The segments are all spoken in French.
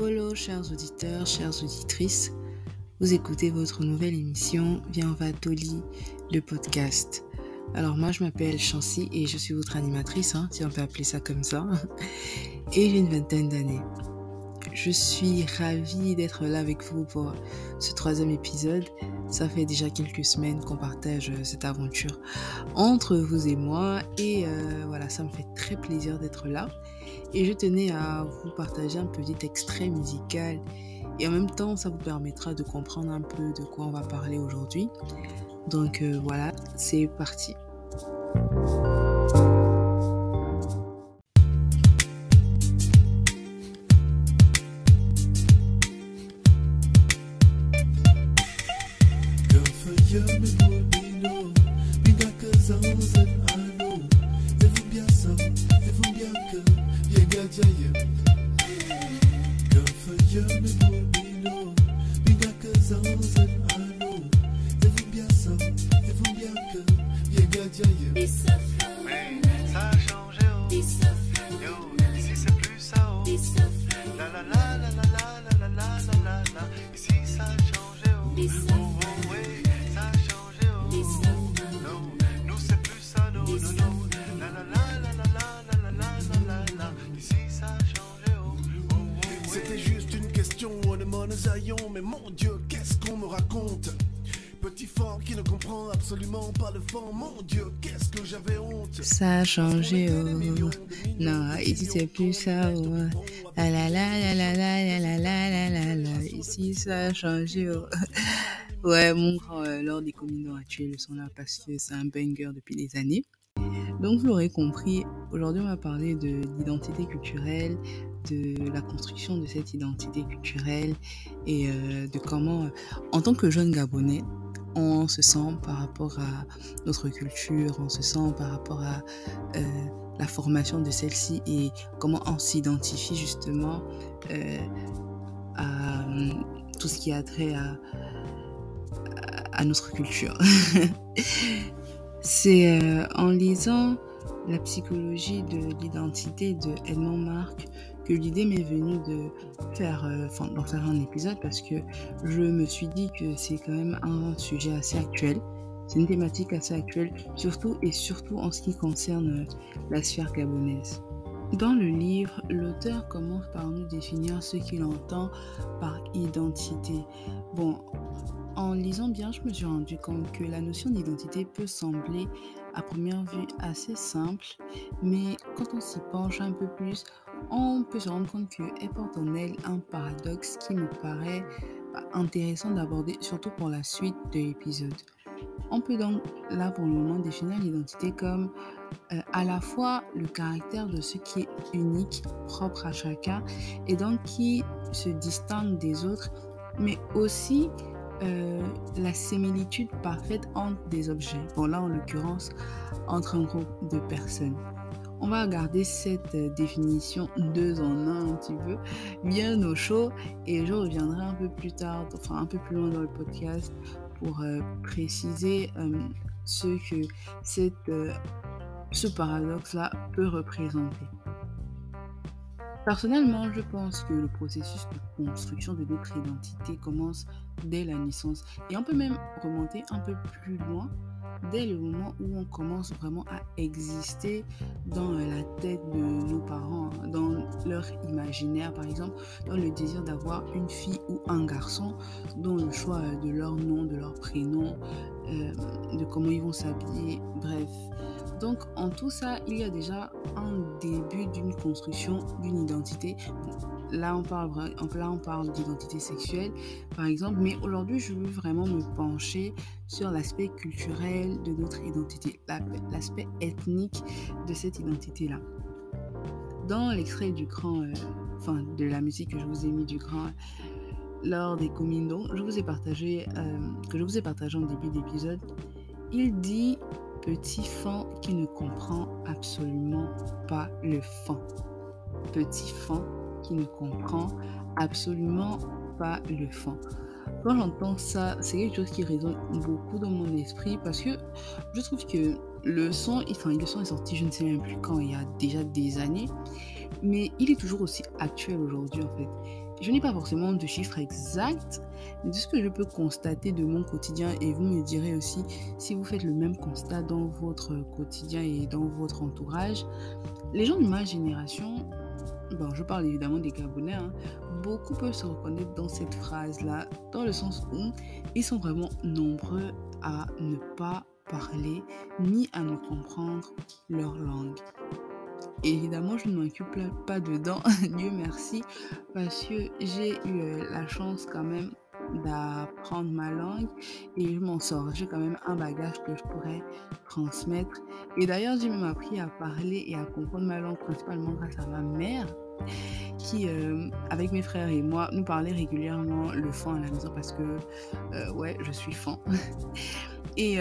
Bolo, chers auditeurs, chères auditrices. Vous écoutez votre nouvelle émission Viens va Toli, le podcast. Alors moi je m'appelle Chancy et je suis votre animatrice, hein, si on peut appeler ça comme ça. Et j'ai une vingtaine d'années. Je suis ravie d'être là avec vous pour ce troisième épisode. Ça fait déjà quelques semaines qu'on partage cette aventure entre vous et moi et euh, voilà, ça me fait très plaisir d'être là. Et je tenais à vous partager un petit extrait musical et en même temps ça vous permettra de comprendre un peu de quoi on va parler aujourd'hui. Donc euh, voilà, c'est parti. A changé, oh. Non, ici c'est plus ça, oh. La la la la la la la la la la la Ici ça a changé, oh. Ouais, mon grand, euh, lors des communautés actuels sont là parce que c'est un banger depuis des années. Donc vous l'aurez compris, aujourd'hui on va parler de l'identité culturelle, de la construction de cette identité culturelle et euh, de comment, en tant que jeune Gabonais, on se sent par rapport à notre culture, on se sent par rapport à euh, la formation de celle-ci et comment on s'identifie justement à tout ce qui a trait à, à notre culture. C'est en lisant la psychologie de l'identité de Edmond Marc l'idée m'est venue de faire, euh, d'en faire un épisode parce que je me suis dit que c'est quand même un sujet assez actuel. C'est une thématique assez actuelle, surtout et surtout en ce qui concerne la sphère gabonaise. Dans le livre, l'auteur commence par nous définir ce qu'il entend par identité. Bon, en lisant bien, je me suis rendu compte que la notion d'identité peut sembler à première vue assez simple, mais quand on s'y penche un peu plus, on peut se rendre compte qu'elle porte en elle un paradoxe qui me paraît bah, intéressant d'aborder, surtout pour la suite de l'épisode. On peut donc là pour le moment définir l'identité comme euh, à la fois le caractère de ce qui est unique, propre à chacun, et donc qui se distingue des autres, mais aussi euh, la similitude parfaite entre des objets. Bon là en l'occurrence entre un groupe de personnes. On va regarder cette euh, définition deux en un un petit peu, bien au chaud, et je reviendrai un peu plus tard, enfin un peu plus loin dans le podcast, pour euh, préciser euh, ce que ce paradoxe-là peut représenter. Personnellement, je pense que le processus de construction de notre identité commence dès la naissance. Et on peut même remonter un peu plus loin dès le moment où on commence vraiment à exister dans la tête de nos parents, hein, dans leur imaginaire par exemple, dans le désir d'avoir une fille ou un garçon, dans le choix de leur nom, de leur prénom, euh, de comment ils vont s'habiller, bref. Donc en tout ça, il y a déjà un début d'une construction d'une identité. Là on parle, là, on parle d'identité sexuelle par exemple, mais aujourd'hui je veux vraiment me pencher sur l'aspect culturel de notre identité, l'aspect ethnique de cette identité-là. Dans l'extrait du grand, euh, enfin de la musique que je vous ai mis du grand lors des communautés, je vous ai partagé, euh, que je vous ai partagé en début d'épisode, il dit Petit fan qui ne comprend absolument pas le fan. Petit fan qui ne comprend absolument pas le fan. Quand j'entends ça, c'est quelque chose qui résonne beaucoup dans mon esprit parce que je trouve que le son, enfin, le son est sorti, je ne sais même plus quand, il y a déjà des années, mais il est toujours aussi actuel aujourd'hui en fait. je n'ai pas forcément de chiffres exacts, mais de ce que je peux constater de mon quotidien, et vous me direz aussi si vous faites le même constat dans votre quotidien et dans votre entourage, les gens de ma génération, bon, je parle évidemment des Gabonais, hein, beaucoup peuvent se reconnaître dans cette phrase-là, dans le sens où ils sont vraiment nombreux à ne pas parler ni à ne comprendre leur langue. évidemment, je ne m'occupe pas dedans, Dieu merci, parce que j'ai eu euh, la chance quand même d'apprendre ma langue et je m'en sors. J'ai quand même un bagage que je pourrais transmettre. Et d'ailleurs, j'ai même appris à parler et à comprendre ma langue principalement grâce à ma mère qui, euh, avec mes frères et moi, nous parlait régulièrement le fan à la maison parce que, euh, ouais, je suis fan. et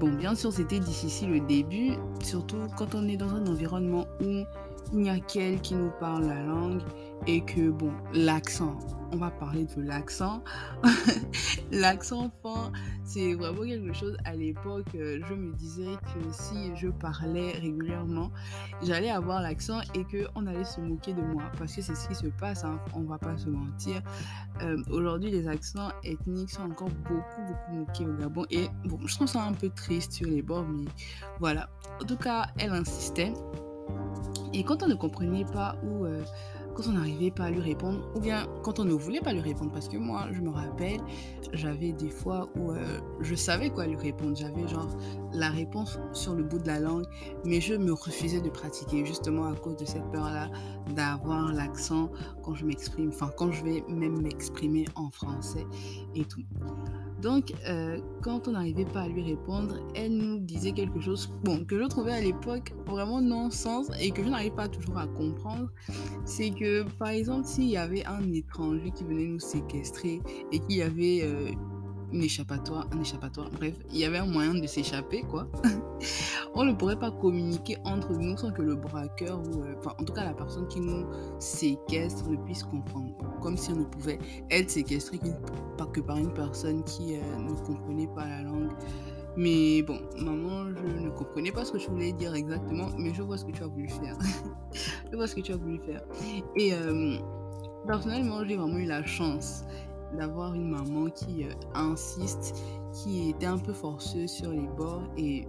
Bon, bien sûr, c'était difficile au début, surtout quand on est dans un environnement où il n'y a qu'elle qui nous parle la langue et que, bon, l'accent, on va parler de l'accent. l'accent fin, c'est vraiment quelque chose à l'époque, euh, je me disais que si je parlais régulièrement, j'allais avoir l'accent et qu'on allait se moquer de moi. Parce que c'est ce qui se passe, hein, on va pas se mentir. Euh, aujourd'hui, les accents ethniques sont encore beaucoup, beaucoup moqués au Gabon. Et bon, je trouve ça un peu triste sur les bords, mais voilà. En tout cas, elle insistait. Et quand on ne comprenait pas où euh, quand on n'arrivait pas à lui répondre, ou bien quand on ne voulait pas lui répondre, parce que moi, je me rappelle, j'avais des fois où euh, je savais quoi lui répondre, j'avais genre la réponse sur le bout de la langue, mais je me refusais de pratiquer, justement à cause de cette peur-là d'avoir l'accent quand je m'exprime, enfin quand je vais même m'exprimer en français et tout. Donc, euh, quand on n'arrivait pas à lui répondre, elle nous disait quelque chose bon, que je trouvais à l'époque vraiment non-sens et que je n'arrive pas toujours à comprendre. C'est que, par exemple, s'il y avait un étranger qui venait nous séquestrer et qu'il y avait euh, une échappatoire, un échappatoire, bref, il y avait un moyen de s'échapper, quoi. on ne pourrait pas communiquer entre nous sans que le braqueur ou, euh, en tout cas, la personne qui nous séquestre ne puisse comprendre. Comme si on ne pouvait être séquestré que par une personne qui euh, ne comprenait pas la langue. Mais bon, maman, je ne comprenais pas ce que je voulais dire exactement, mais je vois ce que tu as voulu faire. je vois ce que tu as voulu faire. Et euh, personnellement, j'ai vraiment eu la chance d'avoir une maman qui insiste, qui était un peu forceuse sur les bords et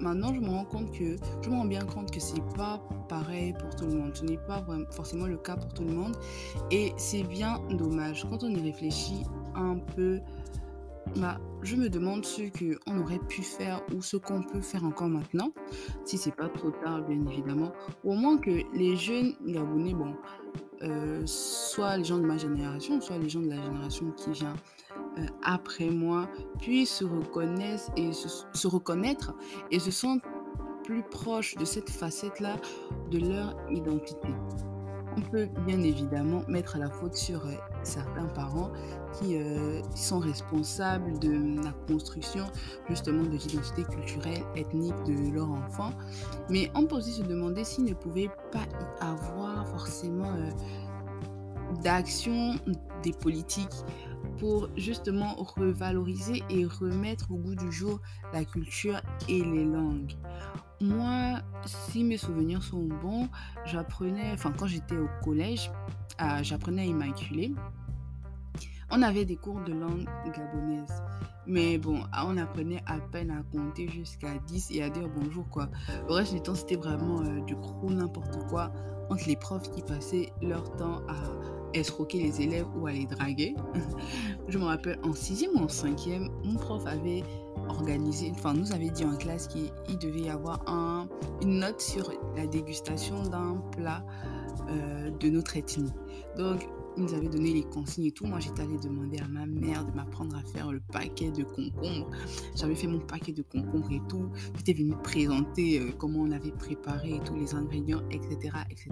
maintenant, je me rends compte que, je me rends bien compte que c'est pas pareil pour tout le monde. Ce n'est pas forcément le cas pour tout le monde. Et c'est bien dommage. Quand on y réfléchit un peu, bah, je me demande ce qu'on aurait pu faire ou ce qu'on peut faire encore maintenant, si c'est pas trop tard, bien évidemment. Au moins que les jeunes Gabonais, bon, euh, soit les gens de ma génération, soit les gens de la génération qui vient euh, après moi puissent se reconnaître et se, reconnaître et se sentent plus proches de cette facette-là de leur identité. On peut bien évidemment mettre la faute sur euh, certains parents qui euh, sont responsables de la construction justement de l'identité culturelle, ethnique de leur enfant. Mais on peut aussi se demander s'il ne pouvait pas y avoir forcément d'action des politiques pour justement revaloriser et remettre au goût du jour la culture et les langues. Moi, si mes souvenirs sont bons, j'apprenais, enfin quand j'étais au collège, j'apprenais à immaculer. On avait des cours de langue gabonaise. Mais bon, on apprenait à peine à compter jusqu'à 10 et à dire bonjour quoi. Le reste du temps, c'était vraiment euh, du gros n'importe quoi entre les profs qui passaient leur temps à escroquer les élèves ou à les draguer. Je me rappelle en sixième ou en cinquième, mon prof avait organisé, enfin nous avait dit en classe qu'il devait y avoir un, une note sur la dégustation d'un plat euh, de notre ethnie. Donc il nous avait donné les consignes et tout. Moi, j'étais allée demander à ma mère de m'apprendre à faire le paquet de concombres. J'avais fait mon paquet de concombres et tout. J'étais venue présenter euh, comment on avait préparé tous les ingrédients, etc. etc.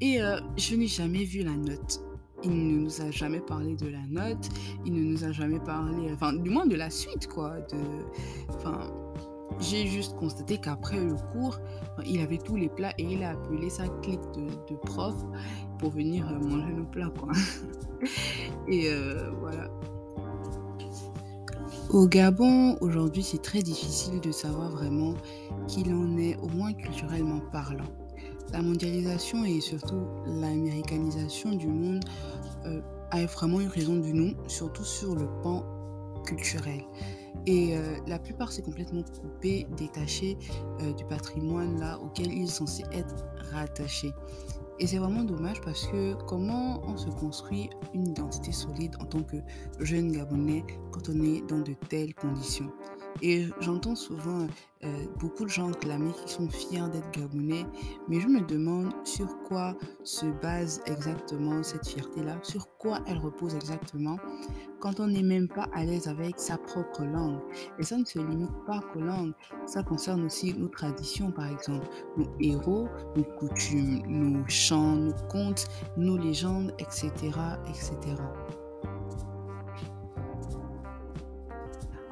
Et euh, je n'ai jamais vu la note. Il ne nous a jamais parlé de la note. Il ne nous a jamais parlé, enfin, du moins de la suite, quoi. J'ai juste constaté qu'après le cours, il avait tous les plats et il a appelé sa clique de, prof pour venir euh, manger nos plats, et euh, voilà. Au Gabon, aujourd'hui, c'est très difficile de savoir vraiment qu'il en est, au moins culturellement parlant. La mondialisation et surtout l'américanisation du monde euh, a vraiment eu raison du nom, surtout sur le pan culturel. Et euh, la plupart s'est complètement coupé, détaché euh, du patrimoine là auquel ils sont censés être rattachés. Et c'est vraiment dommage parce que comment on se construit une identité solide en tant que jeune Gabonais quand on est dans de telles conditions? Et j'entends souvent euh, beaucoup de gens clamer qu'ils sont fiers d'être gabonais, mais je me demande sur quoi se base exactement cette fierté-là, sur quoi elle repose exactement quand on n'est même pas à l'aise avec sa propre langue. Et ça ne se limite pas qu'aux langues, ça concerne aussi nos traditions par exemple, nos héros, nos coutumes, nos chants, nos contes, nos légendes, etc. etc.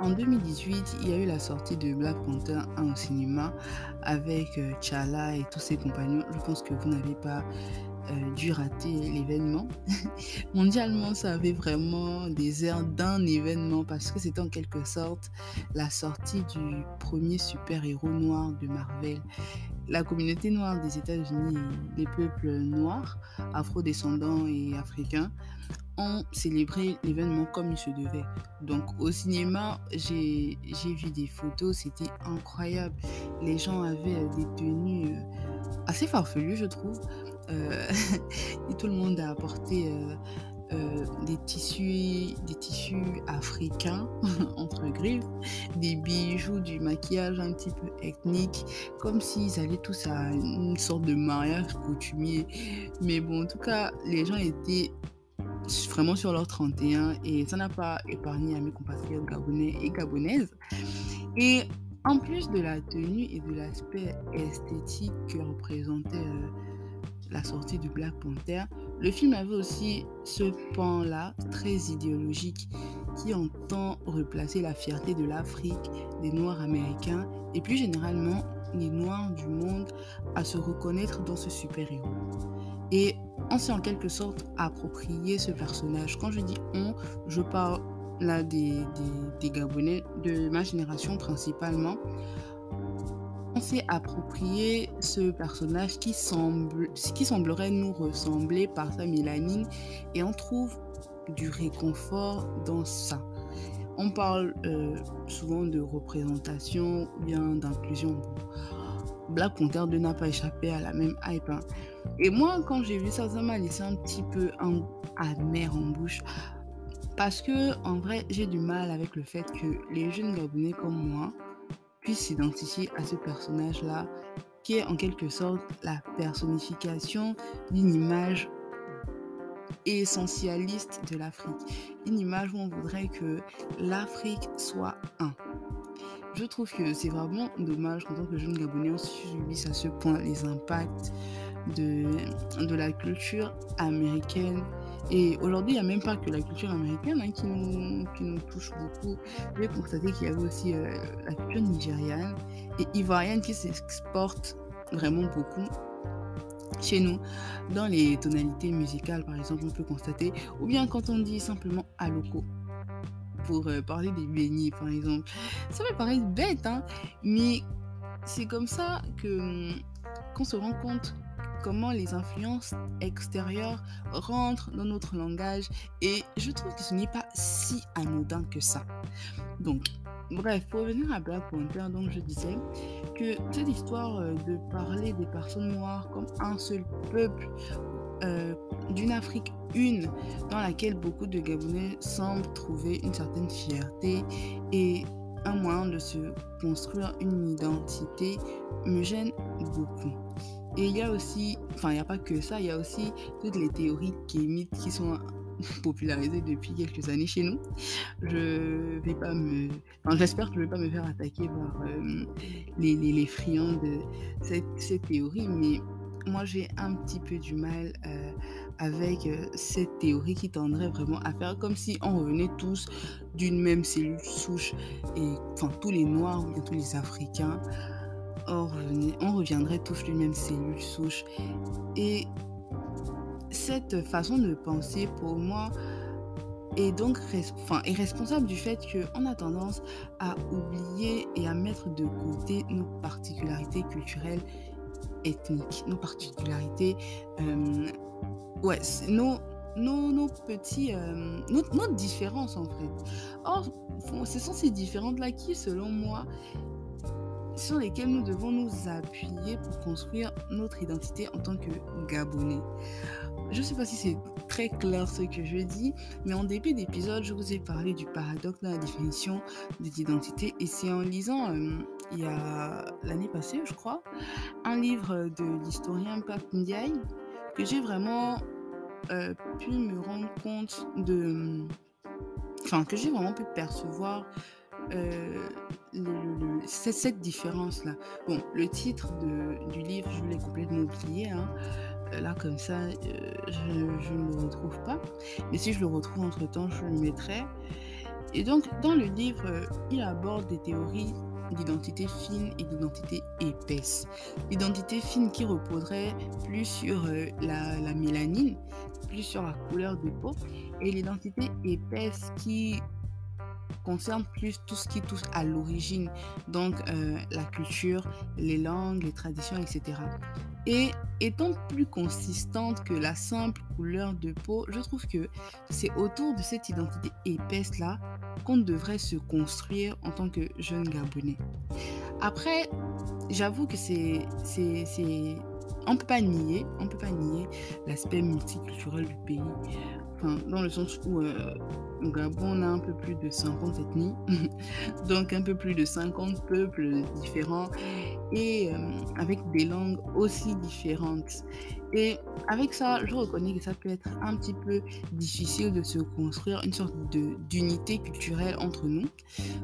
En 2018, il y a eu la sortie de Black Panther 1 au cinéma avec euh, T'Challa et tous ses compagnons. Je pense que vous n'avez pas euh, dû rater l'événement. Mondialement, ça avait vraiment des airs d'un événement parce que c'était en quelque sorte la sortie du premier super-héros noir de Marvel. La communauté noire des États-Unis, les peuples noirs, afro-descendants et africains, ont célébré l'événement comme il se devait. Donc au cinéma, j'ai vu des photos, c'était incroyable. Les gens avaient euh, des tenues euh, assez farfelues, je trouve. Euh, et tout le monde a apporté des tissus, des tissus africains entre griffes, des bijoux, du maquillage un petit peu ethnique, comme s'ils allaient tous à une sorte de mariage coutumier. Mais bon, en tout cas, les gens étaient vraiment sur leur 31 et ça n'a pas épargné à mes compatriotes gabonais et gabonaises. Et en plus de la tenue et de l'aspect esthétique que représentait euh, la sortie du Black Panther, le film avait aussi ce pan-là très idéologique qui entend replacer la fierté de l'Afrique, des Noirs américains et plus généralement les Noirs du monde à se reconnaître dans ce super-héros. Et on s'est en quelque sorte approprié ce personnage. Quand je dis on, je parle là des, Gabonais de ma génération principalement. On s'est approprié ce personnage qui, semble, qui semblerait nous ressembler par sa mélanine et on trouve du réconfort dans ça. On parle euh, souvent de représentation ou bien d'inclusion. Black Panther n'a pas échappé à la même hype. Hein. Et moi, quand j'ai vu ça, ça m'a laissé un petit peu un amer en bouche. Parce que, en vrai, j'ai du mal avec le fait que les jeunes Gabonais comme moi puissent s'identifier à ce personnage-là, qui est en quelque sorte la personnification d'une image essentialiste de l'Afrique. Une image où on voudrait que l'Afrique soit un. Je trouve que c'est vraiment dommage qu'en tant que jeune Gabonais, on subisse à ce point les impacts de, la culture américaine. Et aujourd'hui, il n'y a même pas que la culture américaine hein, qui, nous, qui, nous, touche beaucoup. J'ai constaté qu'il y avait aussi euh, la culture nigériane et ivoirienne qui s'exporte vraiment beaucoup chez nous. Dans les tonalités musicales, par exemple, on peut constater, ou bien quand on dit simplement aloko pour euh, parler des beignets, par exemple. Ça peut paraître bête, hein, mais c'est comme ça que hum, qu'on se rend compte comment les influences extérieures rentrent dans notre langage et je trouve que ce n'est pas si anodin que ça. Donc, bref, pour revenir à Black Panther, donc je disais que cette histoire euh, de parler des personnes noires comme un seul peuple euh, d'une Afrique une dans laquelle beaucoup de Gabonais semblent trouver une certaine fierté et un moyen de se construire une identité me gêne beaucoup. Et il y a aussi, enfin il n'y a pas que ça, il y a aussi toutes les théories kémiques qui sont popularisées depuis quelques années chez nous. Je vais pas me, j'espère que je vais pas me faire attaquer par euh, les, les, friands de cette, cette théorie, mais moi j'ai un petit peu du mal euh, avec euh, cette théorie qui tendrait vraiment à faire comme si on revenait tous d'une même cellule souche et enfin tous les noirs ou bien tous les africains on, reviendrait tous d'une même cellule souche. Et cette façon de penser pour moi est donc enfin, est responsable du fait qu'on a tendance à oublier et à mettre de côté nos particularités culturelles ethniques, nos particularités, ouais, nos, nos, nos petits, nos, nos, différences en fait. Or, ce sont ces différences-là qui, selon moi, sur lesquelles nous devons nous appuyer pour construire notre identité en tant que Gabonais. Je ne sais pas si c'est très clair ce que je dis, mais en début d'épisode, je vous ai parlé du paradoxe de la définition de l'identité et c'est en lisant, euh, il y a l'année passée, je crois, un livre de l'historien Pape Ndiaye que j'ai vraiment euh, pu me rendre compte de... Enfin, que j'ai vraiment pu percevoir euh, cette différence-là. Bon, le titre de, du livre, je l'ai complètement oublié. Hein. Euh, là, comme ça, je, ne le retrouve pas. Mais si je le retrouve entre-temps, je le mettrai. Et donc, dans le livre, il aborde des théories d'identité fine et d'identité épaisse. L'identité fine qui reposerait plus sur la, la, mélanine, plus sur la couleur de peau, et l'identité épaisse qui concerne plus tout ce qui touche à l'origine, donc euh, la culture, les langues, les traditions, etc. Et étant plus consistante que la simple couleur de peau, je trouve que c'est autour de cette identité épaisse-là qu'on devrait se construire en tant que jeune Gabonais. Après, j'avoue que c'est... On peut pas nier, peut pas nier l'aspect multiculturel du pays dans le sens où euh, au Gabon, on a un peu plus de 50 ethnies, donc un peu plus de 50 peuples différents et euh, avec des langues aussi différentes. Et avec ça, je reconnais que ça peut être un petit peu difficile de se construire une sorte d'unité culturelle entre nous.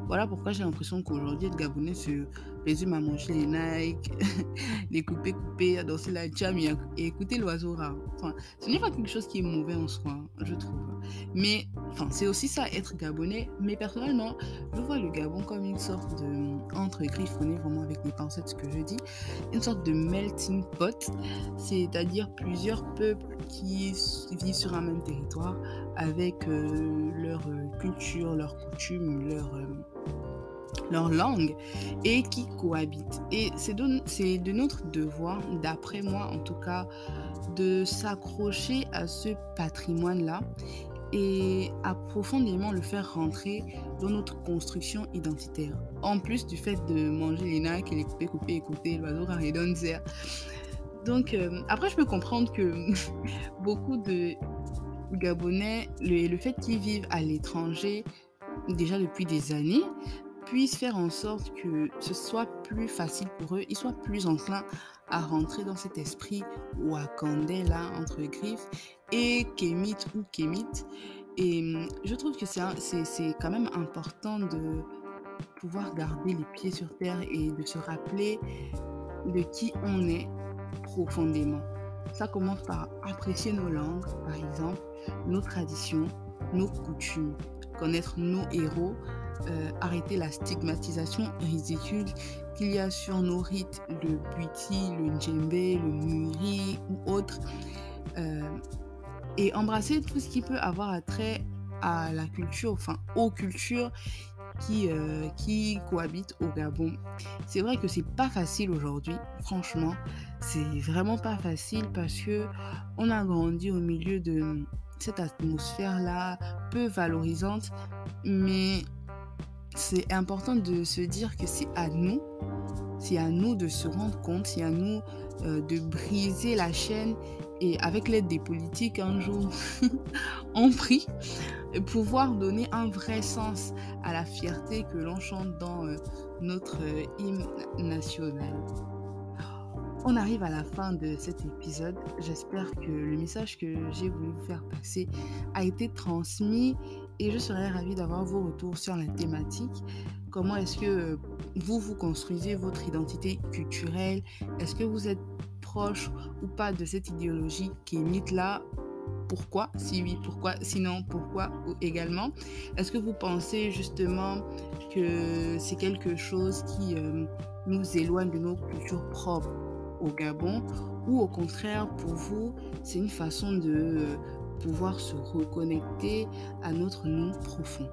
Voilà pourquoi j'ai l'impression qu'aujourd'hui, le Gabonais se résume à manger les Nike, les couper, couper, à danser la jam et, écouter l'oiseau rare. Enfin, ce n'est pas quelque chose qui est mauvais en soi, je trouve. Mais enfin, c'est aussi ça, être Gabonais. Mais personnellement, je vois le Gabon comme une sorte de, entre griffonné vraiment avec les pincettes, ce que je dis, une sorte de melting pot, c'est-à-dire plusieurs peuples qui vivent sur un même territoire avec euh, leur euh, culture, leurs coutumes, leur, euh, leur langue et qui cohabitent. Et c'est de, notre devoir, d'après moi en tout cas, de s'accrocher à ce patrimoine-là et à profondément le faire rentrer dans notre construction identitaire. En plus du fait de manger les nacs et les couper, couper, écouter l'oiseau donzer donc, euh, après, je peux comprendre que beaucoup de Gabonais, le, le fait qu'ils vivent à l'étranger déjà depuis des années, puissent faire en sorte que ce soit plus facile pour eux, ils soient plus enclins à rentrer dans cet esprit wakandais là, entre griffes, et kémite ou kémite. Et hum, je trouve que c'est quand même important de pouvoir garder les pieds sur terre et de se rappeler de qui on est profondément. Ça commence par apprécier nos langues, par exemple, nos traditions, nos coutumes, connaître nos héros, euh, arrêter la stigmatisation ridicule qu'il y a sur nos rites, le buiti, le djembe, le muri ou autres, euh, et embrasser tout ce qui peut avoir trait à la culture, enfin aux cultures qui, euh, qui cohabitent au Gabon. C'est vrai que c'est pas facile aujourd'hui, franchement c'est vraiment pas facile parce que on a grandi au milieu de cette atmosphère là peu valorisante mais c'est important de se dire que c'est à nous c'est à nous de se rendre compte c'est à nous euh, de briser la chaîne et avec l'aide des politiques un jour on prie pouvoir donner un vrai sens à la fierté que l'on chante dans euh, notre hymne national. On arrive à la fin de cet épisode. J'espère que le message que j'ai voulu vous faire passer a été transmis et je serais ravie d'avoir vos retours sur la thématique. Comment est-ce que vous vous construisez votre identité culturelle? Est-ce que vous êtes proche ou pas de cette idéologie qui est mythe là? Pourquoi? Si oui, pourquoi? Sinon, pourquoi? Également Est-ce que vous pensez justement que c'est quelque chose qui euh, nous éloigne de nos cultures propres au Gabon? Ou au contraire pour vous c'est une façon de pouvoir se reconnecter à notre nous profond